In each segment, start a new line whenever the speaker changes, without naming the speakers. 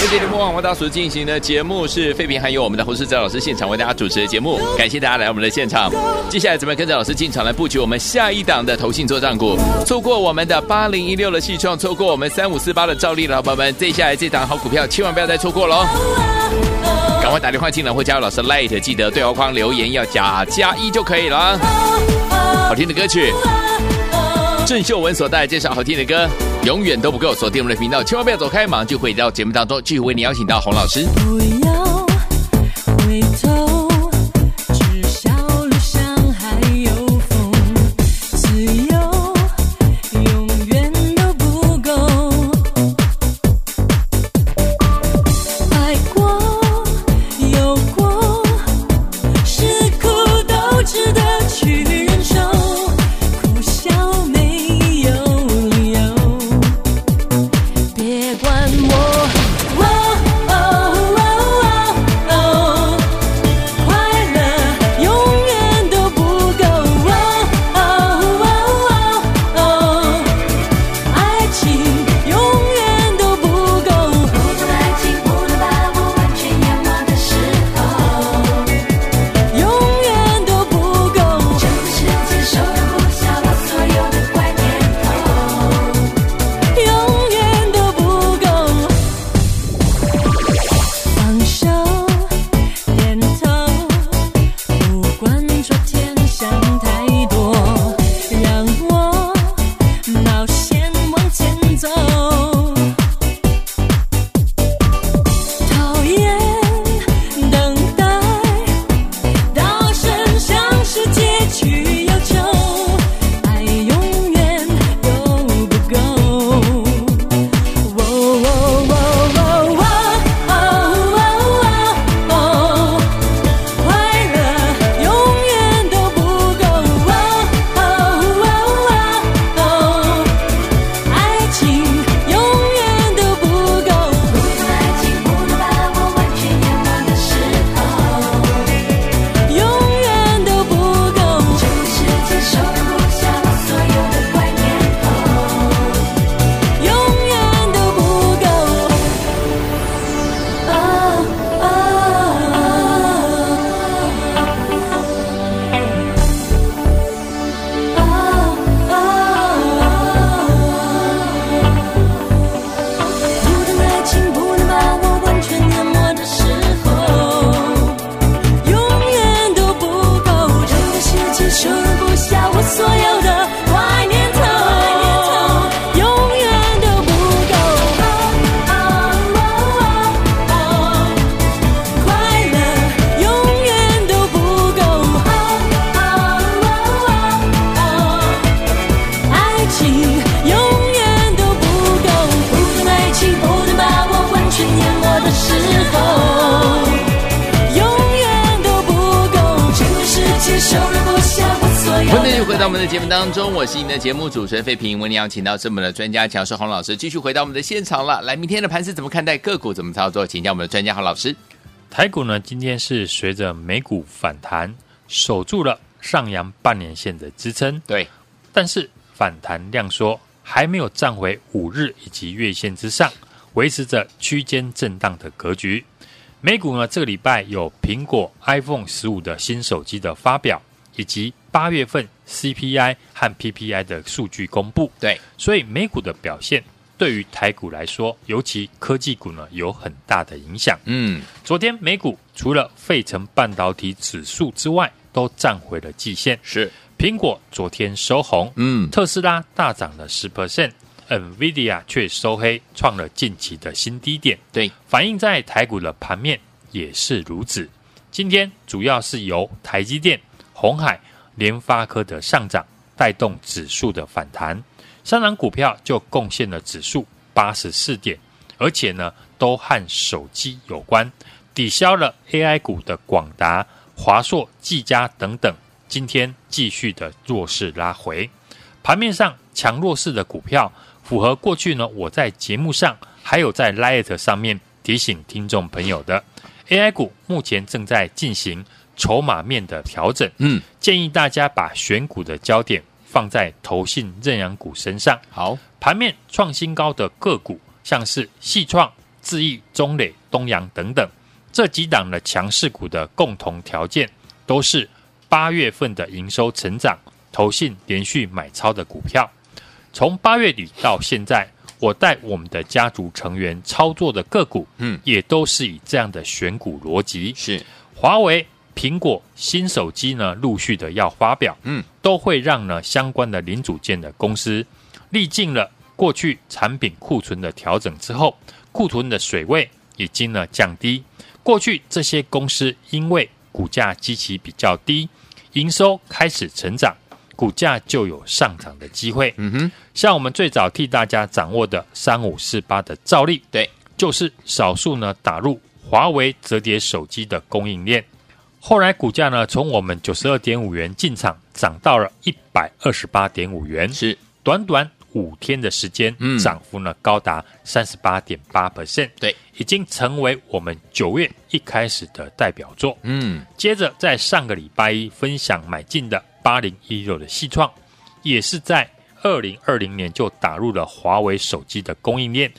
今天节目网大所进行的节目是废品，还有我们的洪世哲老师现场为大家主持的节目，感谢大家来我们的现场。接下来怎么跟着老师进场来布局我们下一档的投信作战股？错过我们的八零一六的戏创，错过我们三五四八的兆利的老板们，接下来这档好股票千万不要再错过喽！赶快打电话进来或加入老师 Light，记得对话框留言要加加一就可以了。好听的歌曲，郑秀文所带来介绍好听的歌。永远都不够，锁定我们的频道，千万不要走开，马上就会到节目当中，继续为你邀请到洪老师。节目当中，我是您的节目主持人费平。为您邀请到是我们的专家强势洪老师，继续回到我们的现场了。来，明天的盘是怎么看待？个股怎么操作？请教我们的专家洪老师。
台股呢，今天是随着美股反弹，守住了上扬半年线的支撑。
对，
但是反弹量缩，还没有站回五日以及月线之上，维持着区间震荡的格局。美股呢，这个礼拜有苹果 iPhone 十五的新手机的发表，以及八月份 CPI 和 PPI 的数据公布，
对，
所以美股的表现对于台股来说，尤其科技股呢，有很大的影响。
嗯，
昨天美股除了费城半导体指数之外，都站回了季线。
是，
苹果昨天收红，
嗯，
特斯拉大涨了十 percent，NVIDIA 却收黑，创了近期的新低点。
对，
反映在台股的盘面也是如此。今天主要是由台积电、红海。联发科的上涨带动指数的反弹，三档股票就贡献了指数八十四点，而且呢都和手机有关，抵消了 AI 股的广达、华硕、技嘉等等，今天继续的弱势拉回。盘面上强弱势的股票，符合过去呢我在节目上还有在 Lite 上面提醒听众朋友的。AI 股，目前正在进行。筹码面的调整，
嗯，
建议大家把选股的焦点放在投信认养股身上。
好，
盘面创新高的个股，像是细创、智易、中磊、东阳等等这几档的强势股的共同条件，都是八月份的营收成长，投信连续买超的股票。从八月底到现在，我带我们的家族成员操作的个股，嗯，也都是以这样的选股逻辑。
是
华为、苹果新手机呢，陆续的要发表，嗯，都会让呢相关的零组件的公司历尽了过去产品库存的调整之后，库存的水位已经呢降低。过去这些公司因为股价基期比较低，营收开始成长。股价就有上涨的机会。嗯哼，像我们最早替大家掌握的三五四八的照例，
对，
就是少数呢打入华为折叠手机的供应链。后来股价呢从我们九十二点五元进场，涨到了一百二十八点五元，
是
短短五天的时间，嗯，涨幅呢高达三十八点八 percent，
对，
已经成为我们九月一开始的代表作。嗯，接着在上个礼拜一分享买进的。八零一六的细创，也是在二零二零年就打入了华为手机的供应链。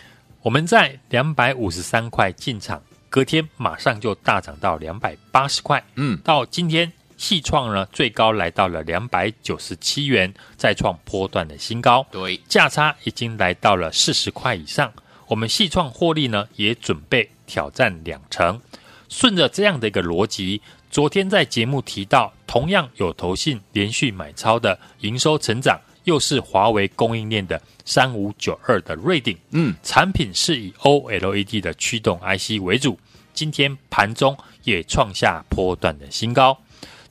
我们在两百五十三块进场，隔天马上就大涨到两百八十块。嗯，到今天细创呢，最高来到了两百九十七元，再创波段的新高。
对，
价差已经来到了四十块以上。我们细创获利呢，也准备挑战两成。顺着这样的一个逻辑。昨天在节目提到，同样有投信连续买超的营收成长，又是华为供应链的三五九二的瑞鼎，嗯，产品是以 OLED 的驱动 IC 为主。今天盘中也创下波段的新高。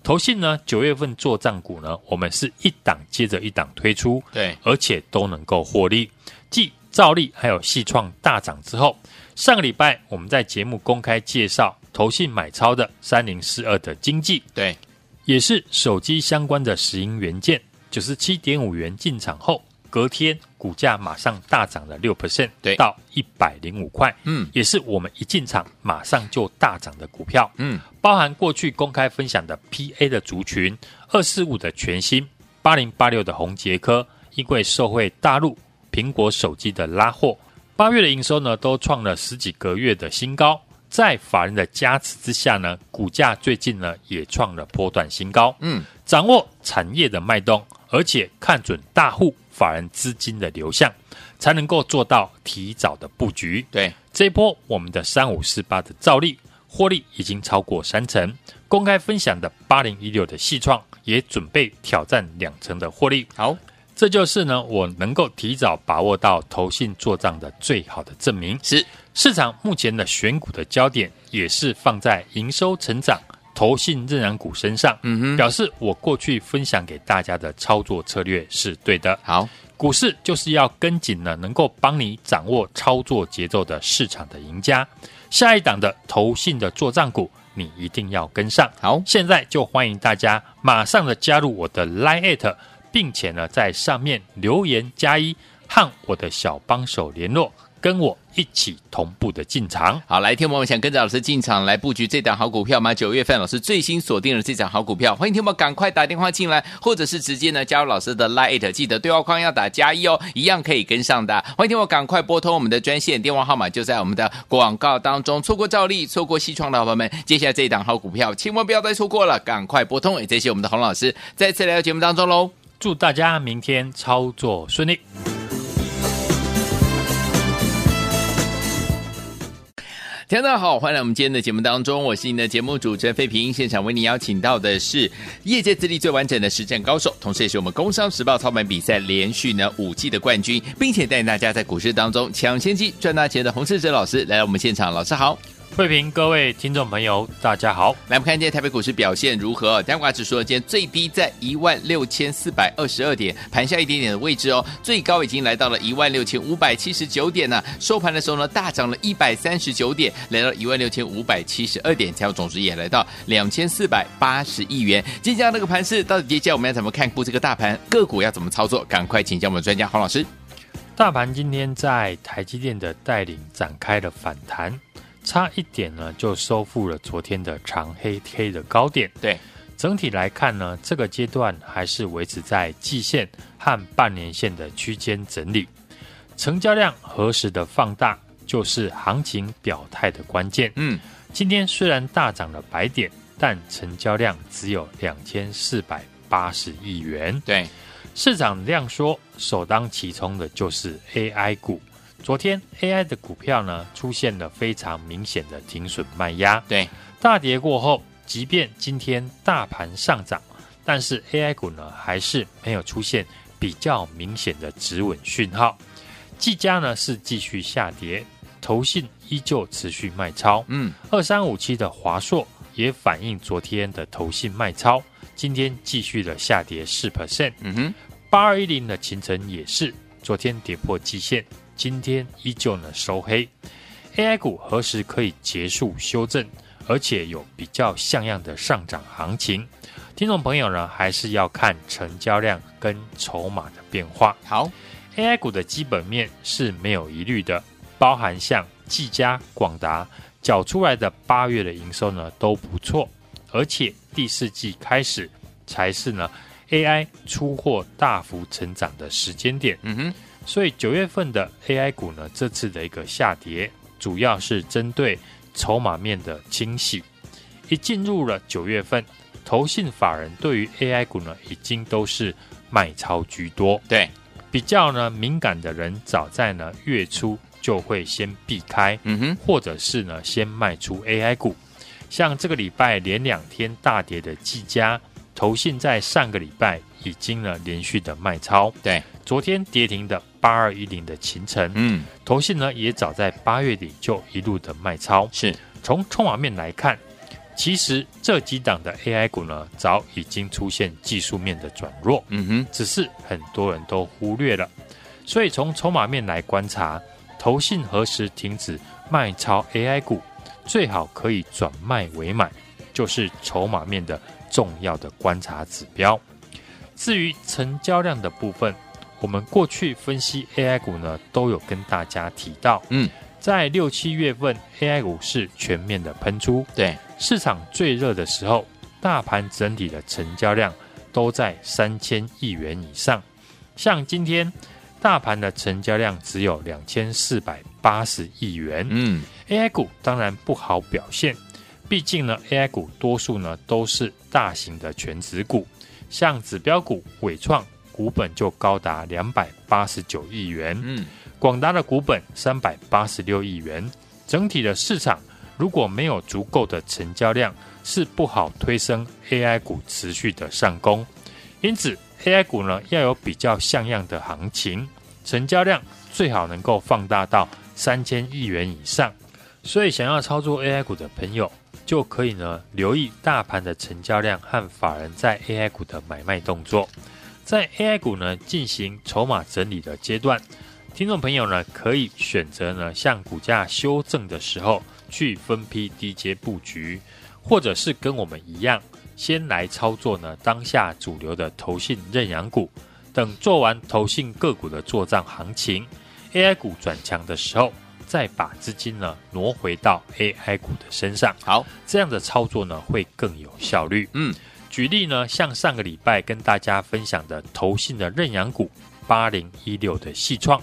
投信呢，九月份做账股呢，我们是一档接着一档推出，
对，
而且都能够获利。继兆利还有细创大涨之后，上个礼拜我们在节目公开介绍。投信买超的三零四二的经济，
对，
也是手机相关的石英元件，九十七点五元进场后，隔天股价马上大涨了六 percent，
对，
到一百零五块，嗯，也是我们一进场马上就大涨的股票，嗯，包含过去公开分享的 PA 的族群，二四五的全新，八零八六的红杰科，因为受惠大陆苹果手机的拉货，八月的营收呢都创了十几个月的新高。在法人的加持之下呢，股价最近呢也创了波段新高。嗯，掌握产业的脉动，而且看准大户法人资金的流向，才能够做到提早的布局。
对，
这一波我们的三五四八的照例获利已经超过三成，公开分享的八零一六的细创也准备挑战两成的获利。
好，
这就是呢我能够提早把握到投信做账的最好的证明。
是。
市场目前的选股的焦点也是放在营收成长、投信认养股身上。嗯哼，表示我过去分享给大家的操作策略是对的。
好，
股市就是要跟紧呢，能够帮你掌握操作节奏的市场的赢家。下一档的投信的做账股，你一定要跟上。
好，
现在就欢迎大家马上的加入我的 Line@，并且呢在上面留言加一，和我的小帮手联络。跟我一起同步的进场，
好，来，听众朋友们想跟着老师进场来布局这档好股票吗？九月份老师最新锁定了这档好股票，欢迎听众们赶快打电话进来，或者是直接呢加入老师的 Line，记得对话框要打加一哦，一样可以跟上的。欢迎听众们赶快拨通我们的专线电话号码，就在我们的广告当中。错过兆利，错过西创的好朋友们，接下来这一档好股票千万不要再错过了，赶快拨通。也谢谢我们的洪老师再次来到节目当中喽，
祝大家明天操作顺利。
大家好，欢迎来我们今天的节目当中，我是您的节目主持人费平。现场为您邀请到的是业界资历最完整的实战高手，同时也是我们工商时报操盘比赛连续呢五季的冠军，并且带领大家在股市当中抢先机赚大钱的洪士哲老师来到我们现场，老师好。
慧平，各位听众朋友，大家好。
来，我们看今天台北股市表现如何？加权指数今天最低在一万六千四百二十二点，盘下一点点的位置哦。最高已经来到了一万六千五百七十九点呢。收盘的时候呢，大涨了一百三十九点，来到一万六千五百七十二点，成交总值也来到两千四百八十亿元。接下来这个盘势到底接下来我们要怎么看估这个大盘？个股要怎么操作？赶快请教我们的专家黄老师。
大盘今天在台积电的带领展开了反弹。差一点呢，就收复了昨天的长黑 K 的高点。
对，
整体来看呢，这个阶段还是维持在季线和半年线的区间整理。成交量何时的放大，就是行情表态的关键。
嗯，
今天虽然大涨了百点，但成交量只有两千四百八十亿元。
对，
市场量缩，首当其冲的就是 AI 股。昨天 AI 的股票呢，出现了非常明显的停损卖压。
对，
大跌过后，即便今天大盘上涨，但是 AI 股呢，还是没有出现比较明显的止稳讯号。技嘉呢是继续下跌，投信依旧持续卖超。
嗯，
二三五七的华硕也反映昨天的投信卖超，今天继续的下跌四 percent。
嗯哼，
八二一零的勤诚也是昨天跌破季线，今天依旧呢收黑。AI 股何时可以结束修正，而且有比较像样的上涨行情？听众朋友呢，还是要看成交量跟筹码的变化。
好。
AI 股的基本面是没有疑虑的，包含像技嘉、广达缴出来的八月的营收呢都不错，而且第四季开始才是呢 AI 出货大幅成长的时间点。
嗯哼，
所以九月份的 AI 股呢这次的一个下跌，主要是针对筹码面的清洗。一进入了九月份，投信法人对于 AI 股呢已经都是卖超居多。
对。
比较呢敏感的人，早在呢月初就会先避开，
嗯哼，
或者是呢先卖出 AI 股。像这个礼拜连两天大跌的技嘉，投信在上个礼拜已经呢连续的卖超。
对，
昨天跌停的八二一零的勤诚，
嗯，
投信呢也早在八月底就一路的卖超。
是，
从筹码面来看。其实这几档的 AI 股呢，早已经出现技术面的转弱，
嗯哼，
只是很多人都忽略了。所以从筹码面来观察，投信何时停止卖超 AI 股，最好可以转卖为买，就是筹码面的重要的观察指标。至于成交量的部分，我们过去分析 AI 股呢，都有跟大家提到，
嗯，
在六七月份 AI 股是全面的喷出，
对。
市场最热的时候，大盘整体的成交量都在三千亿元以上。像今天大盘的成交量只有两千四百八十亿元。
嗯
，AI 股当然不好表现，毕竟呢，AI 股多数呢都是大型的全值股，像指标股伟创股本就高达两百八十九亿元。
嗯，
广达的股本三百八十六亿元，整体的市场。如果没有足够的成交量，是不好推升 AI 股持续的上攻。因此，AI 股呢要有比较像样的行情，成交量最好能够放大到三千亿元以上。所以，想要操作 AI 股的朋友，就可以呢留意大盘的成交量和法人在 AI 股的买卖动作。在 AI 股呢进行筹码整理的阶段，听众朋友呢可以选择呢向股价修正的时候。去分批低阶布局，或者是跟我们一样，先来操作呢当下主流的投信认养股，等做完投信个股的做账行情，AI 股转强的时候，再把资金呢挪回到 AI 股的身上。
好，
这样的操作呢会更有效率。
嗯，
举例呢，像上个礼拜跟大家分享的投信的认养股八零一六的细创，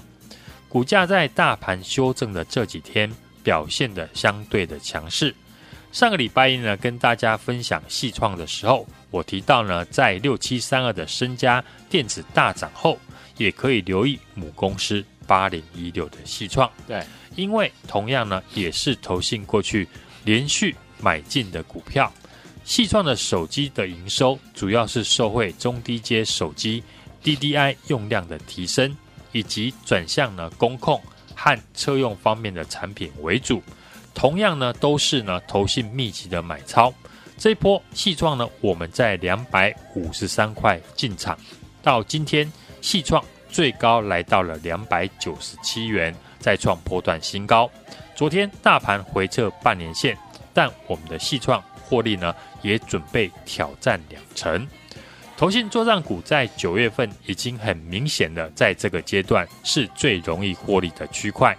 股价在大盘修正的这几天。表现的相对的强势。上个礼拜一呢，跟大家分享细创的时候，我提到呢，在六七三二的身家电子大涨后，也可以留意母公司八零一六的细创。
对，
因为同样呢，也是投信过去连续买进的股票。细创的手机的营收，主要是受惠中低阶手机 DDI 用量的提升，以及转向呢工控。和车用方面的产品为主，同样呢都是呢投信密集的买超。这一波细创呢，我们在两百五十三块进场，到今天细创最高来到了两百九十七元，再创波段新高。昨天大盘回撤半年线，但我们的细创获利呢也准备挑战两成。投信作帐股在九月份已经很明显的在这个阶段是最容易获利的区块，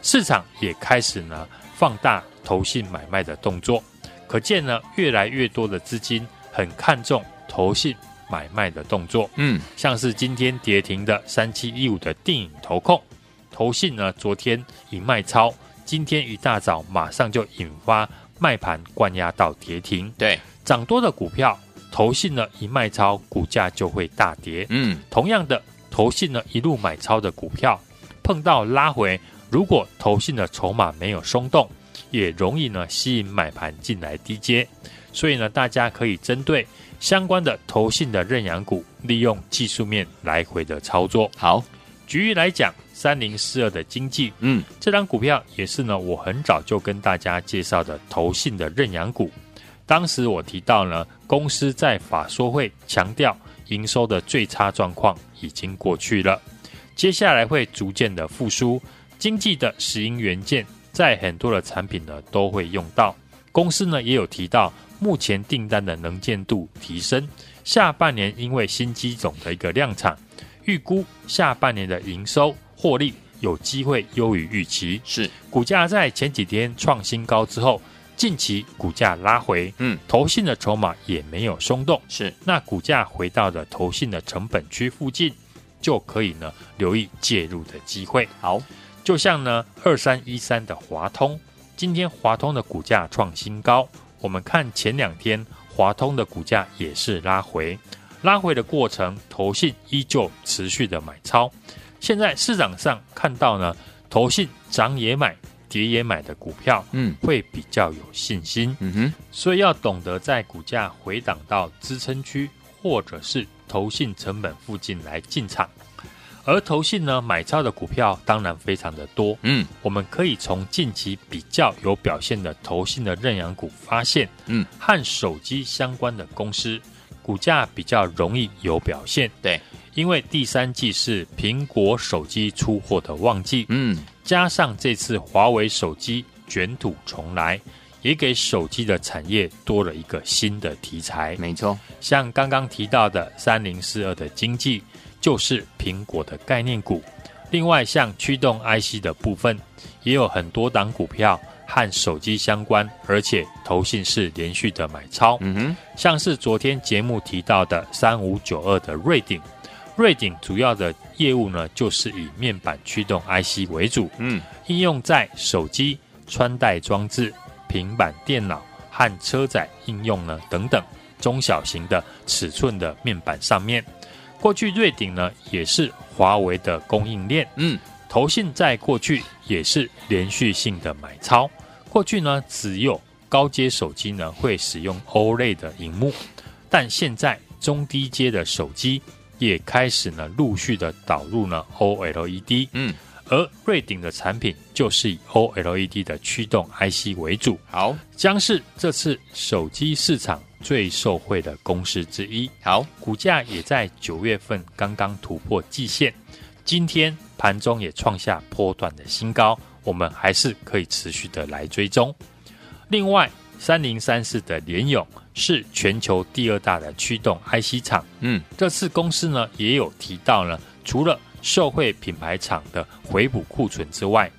市场也开始呢放大投信买卖的动作，可见呢越来越多的资金很看重投信买卖的动作。嗯，像是今天跌停的三七一五的电影投控，投信呢昨天已卖超，今天一大早马上就引发卖盘灌压到跌停。
对，
涨多的股票，投信呢一卖超，股价就会大跌。
嗯，
同样的，投信呢一路买超的股票，碰到拉回，如果投信的筹码没有松动，也容易呢吸引买盘进来低接。所以呢，大家可以针对相关的投信的认养股，利用技术面来回的操作。
好，
举例来讲，三零四二的经济，
嗯，
这张股票也是呢，我很早就跟大家介绍的投信的认养股。当时我提到呢，公司在法说会强调营收的最差状况已经过去了，接下来会逐渐的复苏。经济的石英元件在很多的产品呢都会用到，公司呢也有提到。目前订单的能见度提升，下半年因为新机种的一个量产，预估下半年的营收获利有机会优于预期。
是
股价在前几天创新高之后，近期股价拉回，
嗯，
投信的筹码也没有松动，
是
那股价回到了投信的成本区附近，就可以呢留意介入的机会。
好，
就像呢二三一三的华通，今天华通的股价创新高。我们看前两天华通的股价也是拉回，拉回的过程，投信依旧持续的买超。现在市场上看到呢，投信涨也买，跌也买的股票，
嗯，
会比较有信心。
嗯哼，
所以要懂得在股价回档到支撑区或者是投信成本附近来进场。而投信呢，买超的股票当然非常的多，
嗯，
我们可以从近期比较有表现的投信的认养股发现，
嗯，
和手机相关的公司股价比较容易有表现，
对，
因为第三季是苹果手机出货的旺季，
嗯，
加上这次华为手机卷土重来，也给手机的产业多了一个新的题材，
没错，
像刚刚提到的三零四二的经济。就是苹果的概念股，另外像驱动 IC 的部分，也有很多档股票和手机相关，而且投信是连续的买超。
嗯哼，
像是昨天节目提到的三五九二的瑞鼎，瑞鼎主要的业务呢，就是以面板驱动 IC 为主，
嗯，
应用在手机、穿戴装置、平板电脑和车载应用呢等等中小型的尺寸的面板上面。过去瑞鼎呢也是华为的供应链，嗯，投信在过去也是连续性的买超。过去呢只有高阶手机呢会使用 OLED 的荧幕，但现在中低阶的手机也开始呢陆续的导入呢 OLED，嗯，而瑞鼎的产品就是以 OLED 的驱动 IC 为主，好，将是这次手机市场。最受惠的公司之一，好，股价也在九月份刚刚突破季线，今天盘中也创下波段的新高，我们还是可以持续的来追踪。另外，三零三四的联咏是全球第二大的驱动 IC 厂，嗯，这次公司呢也有提到呢，除了受惠品牌厂的回补库存之外，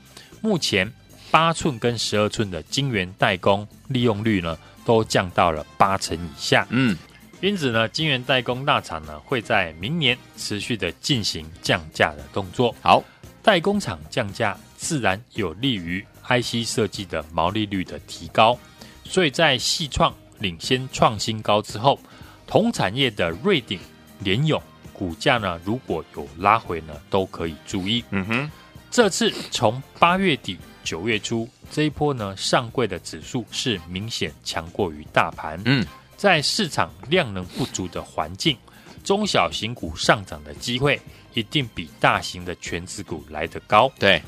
目前八寸跟十二寸的晶圆代工利用率呢，都降到了八成以下，嗯，因此呢，晶圆代工大厂呢会在明年持续的进行降价的动作。好，代工厂降价自然有利于 IC 设计的毛利率的提高，所以在细创领先创新高之后，同产业的瑞鼎、联咏股价呢如果有拉回呢，都可以注意。嗯哼，这次从八月底九月初。这一波呢，上柜的指数是明显强过于大盘。嗯，在市场量能不足的环境，中小型股上涨的机会一定比大型的全职股来得高。对，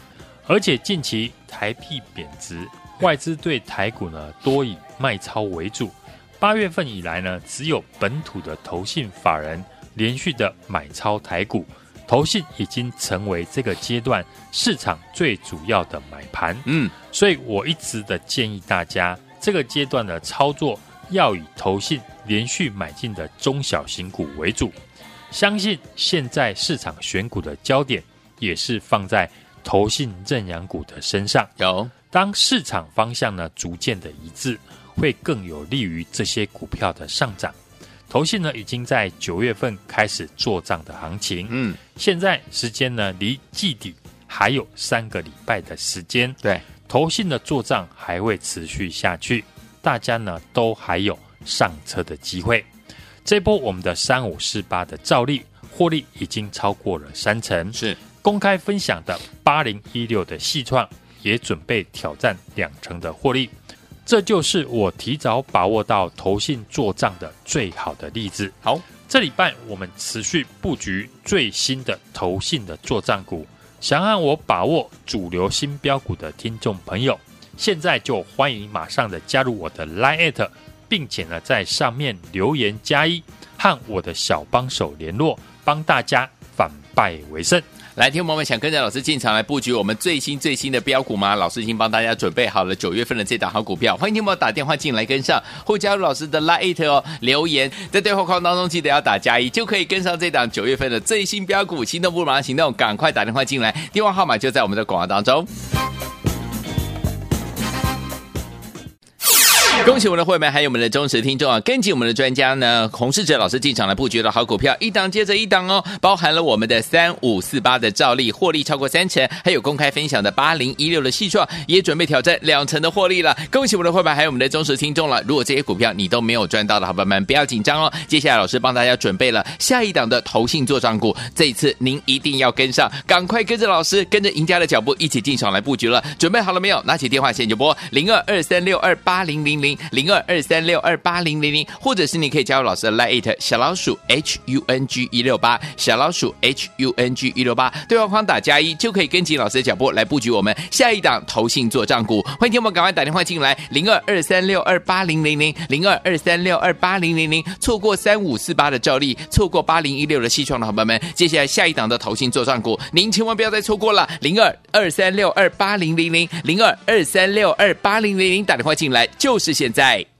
而且近期台币贬值，外资对台股呢多以卖超为主。八月份以来呢，只有本土的投信法人连续的买超台股。投信已经成为这个阶段市场最主要的买盘，嗯，所以我一直的建议大家，这个阶段的操作要以投信连续买进的中小型股为主。相信现在市场选股的焦点也是放在投信认养股的身上。有，当市场方向呢逐渐的一致，会更有利于这些股票的上涨。投信呢，已经在九月份开始做账的行情。嗯，现在时间呢，离季底还有三个礼拜的时间。
对，
投信的做账还会持续下去，大家呢都还有上车的机会。这波我们的三五四八的照例获利已经超过了三成，
是
公开分享的八零一六的细创也准备挑战两成的获利。这就是我提早把握到投信做账的最好的例子。
好，
这礼拜我们持续布局最新的投信的做账股，想让我把握主流新标股的听众朋友，现在就欢迎马上的加入我的 Line，并且呢在上面留言加一，和我的小帮手联络，帮大家反败为胜。
来，听我们想跟着老师进场来布局我们最新最新的标股吗？老师已经帮大家准备好了九月份的这档好股票，欢迎听我打电话进来跟上，或加入老师的 Line 哦，留言在对话框当中记得要打加一，就可以跟上这档九月份的最新标股。心动不如马上行动，赶快打电话进来，电话号码就在我们的广告当中。恭喜我们的会员，还有我们的忠实听众啊！跟紧我们的专家呢，洪世哲老师进场来布局的好股票，一档接着一档哦，包含了我们的三五四八的照例获利超过三成，还有公开分享的八零一六的细创也准备挑战两成的获利了。恭喜我们的会员，还有我们的忠实听众了。如果这些股票你都没有赚到的好朋友们，不要紧张哦。接下来老师帮大家准备了下一档的投信做账股，这一次您一定要跟上，赶快跟着老师，跟着赢家的脚步一起进场来布局了。准备好了没有？拿起电话线就拨零二二三六二八零零零。零二二三六二八零零零，或者是你可以加入老师的 Lite 小老鼠 H U N G 一六八小老鼠 H U N G 一六八，对话框打加一就可以跟紧老师的脚步来布局我们下一档投信做账股。欢迎听我们赶快打电话进来，零二二三六二八零零零零二二三六二八零零零，错过三五四八的照例，错过八零一六的细创的伙伴们，接下来下一档的投信做账股，您千万不要再错过了，零二二三六二八零零零零二二三六二八零零零，打电话进来就是现在。